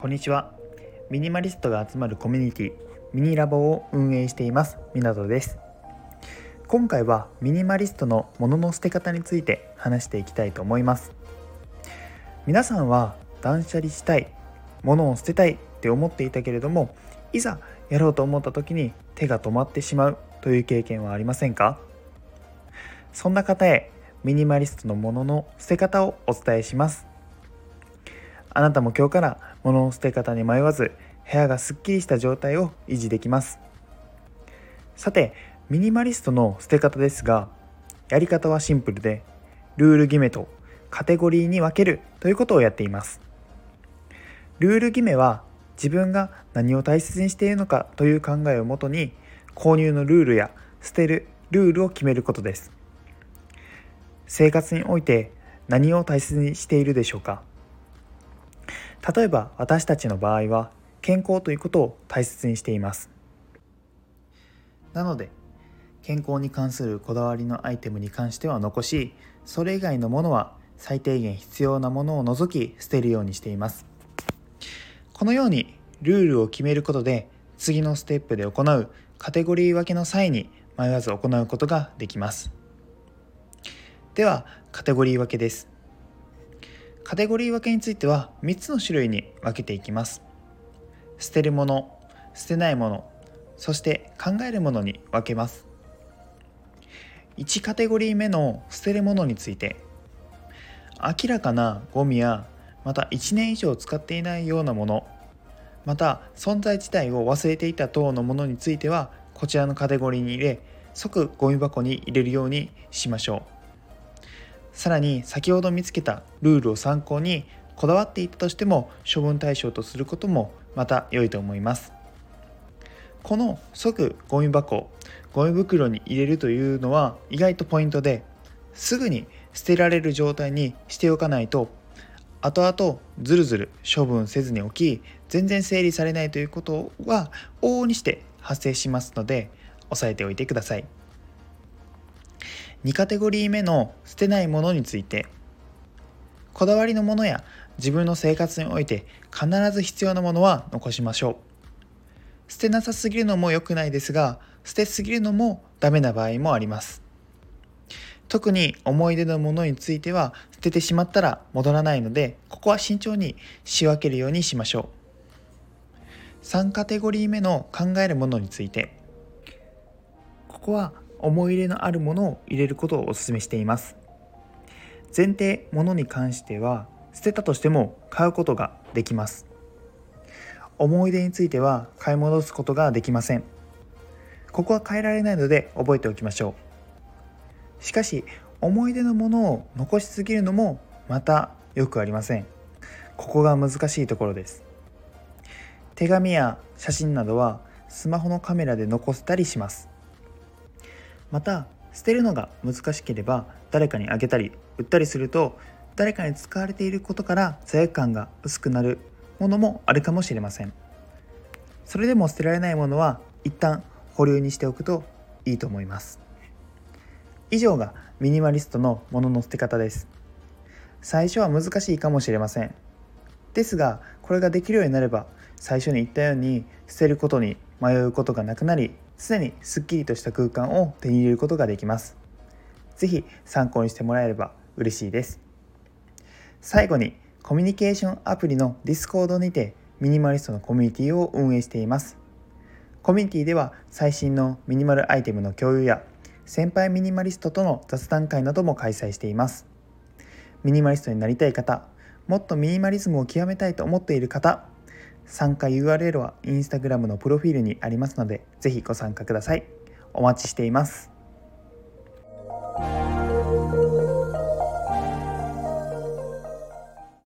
こんにちは。ミニマリストが集まるコミュニティミニラボを運営しています湊です。今回はミニマリストの物の捨て方について話していきたいと思います。皆さんは断捨離したい物を捨てたいって思っていたけれどもいざやろうと思った時に手が止まってしまうという経験はありませんか？そんな方へミニマリストのものの捨て方をお伝えします。あなたも今日から物の捨て方に迷わず部屋がすっきりした状態を維持できます。さてミニマリストの捨て方ですがやり方はシンプルでルール決めとカテゴリーに分けるということをやっています。ルール決めは自分が何を大切にしているのかという考えをもとに購入のルールや捨てるルールを決めることです。生活において何を大切にしているでしょうか？例えば私たちの場合は健康ということを大切にしています。なので健康に関するこだわりのアイテムに関しては残しそれ以外のものは最低限必要なものを除き捨てるようにしています。このようにルールを決めることで次のステップで行うカテゴリー分けの際に迷わず行うことができます。ではカテゴリー分けです。カテゴリー分けについては3つの種類に分けていきます。捨てるもの捨てないものそして考えるものに分けます。1カテゴリー目の捨てるものについて明らかなゴミやまた1年以上使っていないようなものまた存在自体を忘れていた等のものについてはこちらのカテゴリーに入れ即ゴミ箱に入れるようにしましょう。さらに先ほど見つけたルールを参考にこだわっていたとしても処分対象とすることもまた良いと思いますこの即ゴミ箱ゴミ袋に入れるというのは意外とポイントですぐに捨てられる状態にしておかないと後々ずるずる処分せずにおき全然整理されないということは往々にして発生しますので押さえておいてください。2カテゴリー目の捨てないものについて。こだわりのものや自分の生活において必ず必要なものは残しましょう。捨てなさすぎるのも良くないですが捨てすぎるのもダメな場合もあります。特に思い出のものについては捨ててしまったら戻らないのでここは慎重に仕分けるようにしましょう。3カテゴリー目の考えるものについて。ここは思い入れのあるものを入れることをお勧めしています。前提ものに関しては捨てたとしても買うことができます。思い出については買い戻すことができません。ここは変えられないので覚えておきましょう。しかし思い出のものを残しすぎるのもまたよくありません。ここが難しいところです。手紙や写真などはスマホのカメラで残せたりします。また捨てるのが難しければ誰かにあげたり売ったりすると誰かに使われていることから罪悪感が薄くなるものもあるかもしれません。それでも捨てられないものは一旦保留にしておくといいと思います。以上がミニマリストのものの捨て方です。最初は難しいかもしれません。ですがこれができるようになれば最初に言ったように捨てることに迷うことがなくなり常にすっきりとした空間を手に入れることができます。是非参考にしてもらえれば嬉しいです。最後にコミュニケーションアプリの Discord にてミニマリストのコミュニティを運営しています。コミュニティでは最新のミニマルアイテムの共有や先輩ミニマリストとの雑談会なども開催しています。ミニマリストになりたい方もっとミニマリズムを極めたいと思っている方参加 URL は Instagram のプロフィールにありますので、ぜひご参加ください。お待ちしています。